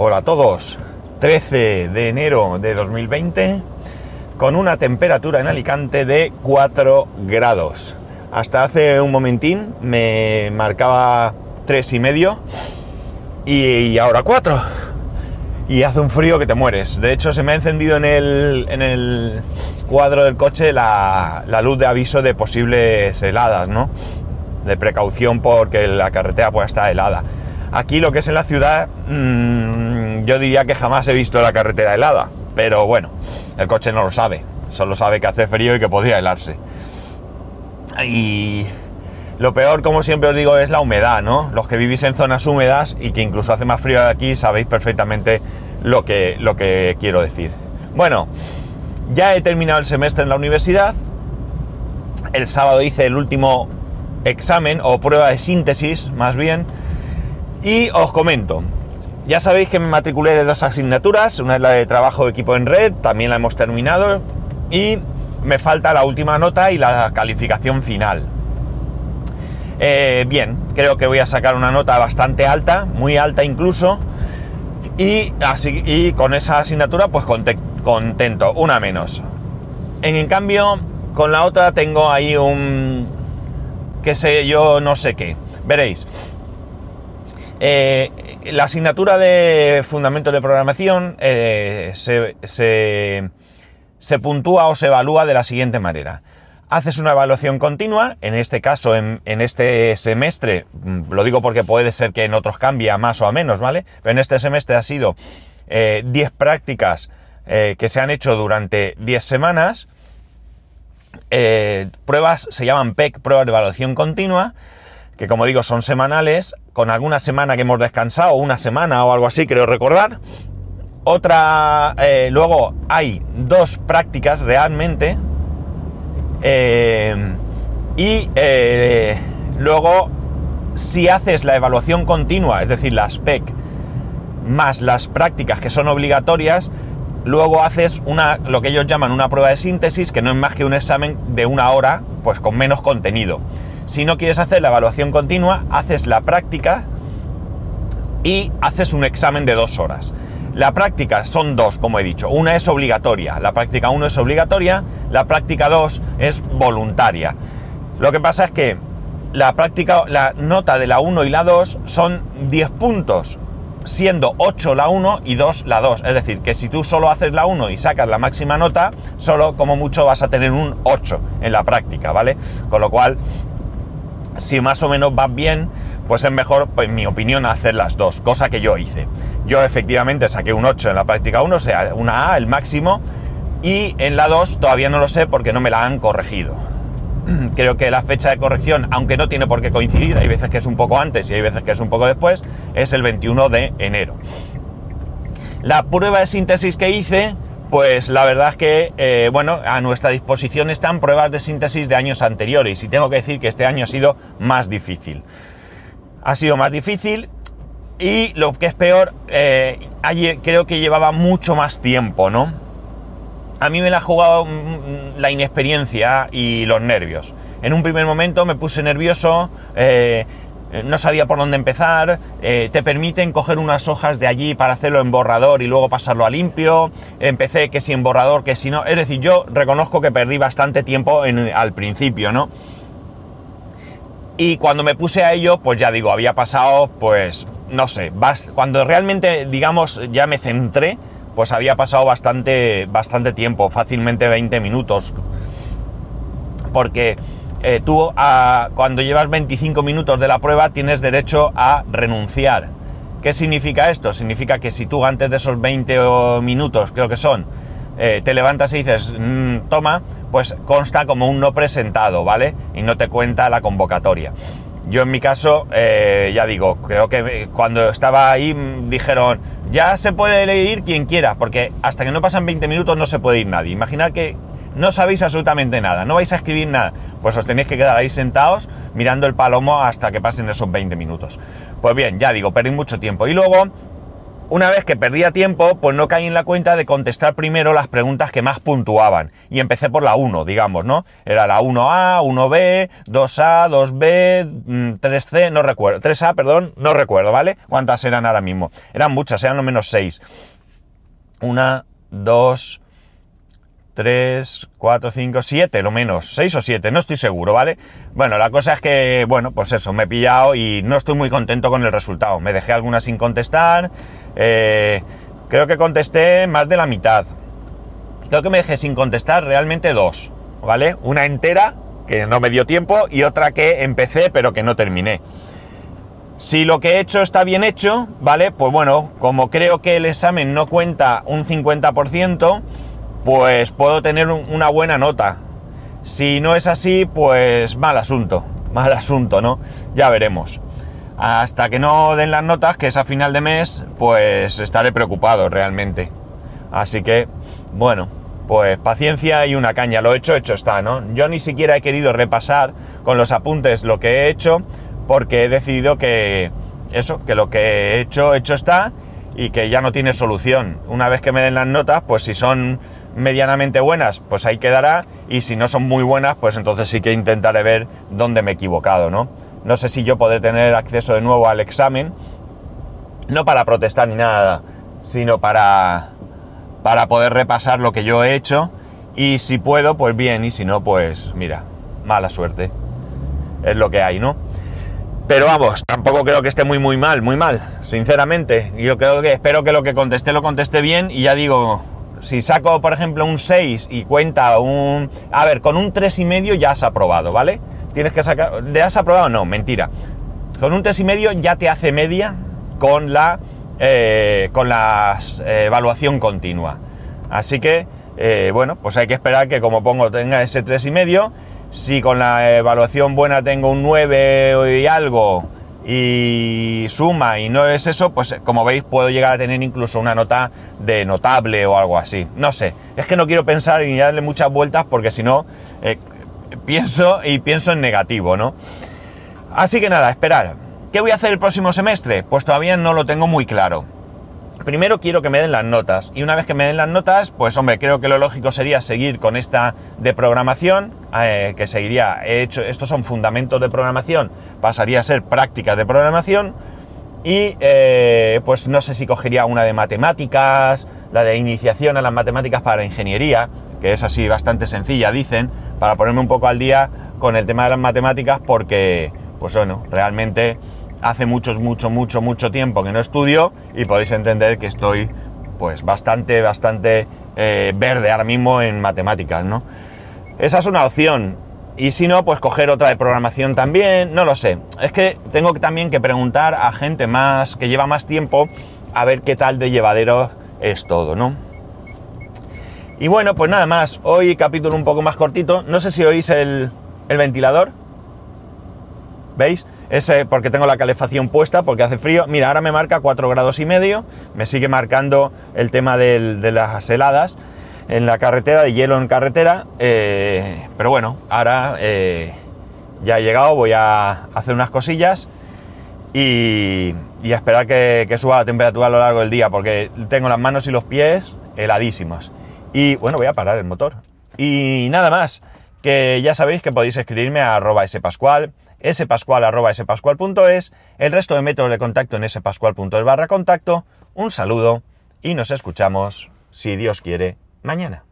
Hola a todos. 13 de enero de 2020 con una temperatura en Alicante de 4 grados. Hasta hace un momentín me marcaba 3 y medio y ahora 4. Y hace un frío que te mueres. De hecho, se me ha encendido en el, en el cuadro del coche la, la luz de aviso de posibles heladas, ¿no? De precaución porque la carretera pueda estar helada. Aquí lo que es en la ciudad, mmm, yo diría que jamás he visto la carretera helada, pero bueno, el coche no lo sabe, solo sabe que hace frío y que podría helarse. Y lo peor, como siempre os digo, es la humedad, ¿no? Los que vivís en zonas húmedas y que incluso hace más frío aquí, sabéis perfectamente lo que, lo que quiero decir. Bueno, ya he terminado el semestre en la universidad. El sábado hice el último examen o prueba de síntesis, más bien y os comento, ya sabéis que me matriculé de dos asignaturas, una es la de trabajo de equipo en red, también la hemos terminado, y me falta la última nota y la calificación final. Eh, bien, creo que voy a sacar una nota bastante alta, muy alta incluso, y, así, y con esa asignatura pues contento, una menos. En, en cambio, con la otra tengo ahí un... que sé yo, no sé qué. Veréis, eh, la asignatura de Fundamentos de Programación eh, se, se, puntúa o se evalúa de la siguiente manera. Haces una evaluación continua, en este caso, en, este semestre, mm, lo digo porque puede ser que en otros cambie a más o a menos, ¿vale? Pero en este semestre ha sido 10 eh, prácticas que se han hecho durante 10 semanas. pruebas se llaman PEC, pruebas de evaluación continua, que como digo son semanales, con alguna semana que hemos descansado, una semana o algo así, creo recordar. Otra, eh, luego hay dos prácticas realmente. Eh, y eh, luego, si haces la evaluación continua, es decir, las PEC, más las prácticas que son obligatorias, luego haces una, lo que ellos llaman una prueba de síntesis, que no es más que un examen de una hora, pues con menos contenido. Si no quieres hacer la evaluación continua, haces la práctica y haces un examen de dos horas. La práctica son dos, como he dicho. Una es obligatoria. La práctica 1 es obligatoria, la práctica 2 es voluntaria. Lo que pasa es que la práctica, la nota de la 1 y la 2 son 10 puntos, siendo 8 la 1 y 2 la 2. Es decir, que si tú solo haces la 1 y sacas la máxima nota, solo como mucho vas a tener un 8 en la práctica, ¿vale? Con lo cual, si más o menos vas bien, pues es mejor, pues, en mi opinión, hacer las dos, cosa que yo hice. Yo efectivamente saqué un 8 en la práctica 1, o sea, una A, el máximo, y en la 2 todavía no lo sé porque no me la han corregido. Creo que la fecha de corrección, aunque no tiene por qué coincidir, hay veces que es un poco antes y hay veces que es un poco después, es el 21 de enero. La prueba de síntesis que hice pues la verdad es que, eh, bueno, a nuestra disposición están pruebas de síntesis de años anteriores y tengo que decir que este año ha sido más difícil. Ha sido más difícil y lo que es peor, eh, creo que llevaba mucho más tiempo, ¿no? A mí me la ha jugado mm, mm, la inexperiencia y los nervios. En un primer momento me puse nervioso, eh, no sabía por dónde empezar, eh, te permiten coger unas hojas de allí para hacerlo en borrador y luego pasarlo a limpio, empecé que si en borrador, que si no, es decir, yo reconozco que perdí bastante tiempo al principio, ¿no? Y cuando me puse a ello, pues ya digo, había pasado, pues, no sé, cuando realmente, digamos, ya me centré, pues había pasado bastante, bastante tiempo, fácilmente 20 minutos. Porque eh, tú cuando llevas 25 minutos de la prueba tienes derecho a renunciar. ¿Qué significa esto? Significa que si tú antes de esos 20 minutos, creo que son, eh, te levantas y dices, mm, toma, pues consta como un no presentado, ¿vale? Y no te cuenta la convocatoria. Yo en mi caso, eh, ya digo, creo que cuando estaba ahí mm, dijeron, ya se puede ir quien quiera, porque hasta que no pasan 20 minutos no se puede ir nadie. Imaginad que no sabéis absolutamente nada, no vais a escribir nada, pues os tenéis que quedar ahí sentados mirando el palomo hasta que pasen esos 20 minutos. Pues bien, ya digo, perdí mucho tiempo. Y luego, una vez que perdía tiempo, pues no caí en la cuenta de contestar primero las preguntas que más puntuaban. Y empecé por la 1, digamos, ¿no? Era la 1A, 1B, 2A, 2B, 3C, no recuerdo. 3A, perdón, no recuerdo, ¿vale? ¿Cuántas eran ahora mismo? Eran muchas, eran lo menos 6. 1, 2, 3, 4, 5, 7, lo menos, 6 o 7, no estoy seguro, ¿vale? Bueno, la cosa es que, bueno, pues eso, me he pillado y no estoy muy contento con el resultado. Me dejé algunas sin contestar, eh, creo que contesté más de la mitad. Creo que me dejé sin contestar realmente dos, ¿vale? Una entera, que no me dio tiempo, y otra que empecé pero que no terminé. Si lo que he hecho está bien hecho, ¿vale? Pues bueno, como creo que el examen no cuenta un 50%, pues puedo tener una buena nota. Si no es así, pues mal asunto, mal asunto, ¿no? Ya veremos. Hasta que no den las notas, que es a final de mes, pues estaré preocupado realmente. Así que, bueno, pues paciencia y una caña. Lo hecho, hecho está, ¿no? Yo ni siquiera he querido repasar con los apuntes lo que he hecho, porque he decidido que eso, que lo que he hecho, hecho está y que ya no tiene solución. Una vez que me den las notas, pues si son medianamente buenas, pues ahí quedará, y si no son muy buenas, pues entonces sí que intentaré ver dónde me he equivocado, ¿no? No sé si yo podré tener acceso de nuevo al examen, no para protestar ni nada, sino para, para poder repasar lo que yo he hecho, y si puedo, pues bien, y si no, pues mira, mala suerte. Es lo que hay, ¿no? Pero vamos, tampoco creo que esté muy muy mal, muy mal, sinceramente. Yo creo que espero que lo que contesté lo contesté bien y ya digo, si saco, por ejemplo, un 6 y cuenta un... A ver, con un 3,5 ya has aprobado, ¿vale? Tienes que sacar... ¿Le has aprobado? No, mentira. Con un 3,5 ya te hace media con la, eh, con la eh, evaluación continua. Así que, eh, bueno, pues hay que esperar que como pongo tenga ese 3,5. Si con la evaluación buena tengo un 9 y algo y suma y no es eso, pues como veis puedo llegar a tener incluso una nota de notable o algo así. No sé, es que no quiero pensar y darle muchas vueltas porque si no eh, pienso y pienso en negativo, ¿no? Así que nada, esperar. ¿Qué voy a hacer el próximo semestre? Pues todavía no lo tengo muy claro primero quiero que me den las notas. Y una vez que me den las notas, pues hombre, creo que lo lógico sería seguir con esta de programación, eh, que seguiría, he hecho, estos son fundamentos de programación, pasaría a ser prácticas de programación. Y eh, pues no sé si cogería una de matemáticas, la de iniciación a las matemáticas para la ingeniería, que es así bastante sencilla, dicen, para ponerme un poco al día con el tema de las matemáticas, porque, pues bueno, realmente hace mucho, mucho, mucho, mucho tiempo que no estudio y podéis entender que estoy pues bastante, bastante eh, verde ahora mismo en matemáticas, ¿no? Esa es una opción. Y si no, pues coger otra de programación también, no lo sé. Es que tengo también que preguntar a gente más que lleva más tiempo a ver qué tal de llevadero es todo, ¿no? Y bueno, pues nada más. Hoy capítulo un poco más cortito. No sé si oís el, el ventilador. ¿Veis? Es porque tengo la calefacción puesta, porque hace frío. Mira, ahora me marca 4 grados y medio. Me sigue marcando el tema de las heladas en la carretera, de hielo en carretera. Eh, pero bueno, ahora eh, ya he llegado, voy a hacer unas cosillas y, a esperar que, que, suba la temperatura a lo largo del día, porque tengo las manos y los pies heladísimos. Y bueno, voy a parar el motor. Y nada más, que ya sabéis que podéis escribirme a arroba spascual spascual.es, el resto de métodos de contacto en spascual.es barra contacto. Un saludo y nos escuchamos, si Dios quiere, mañana.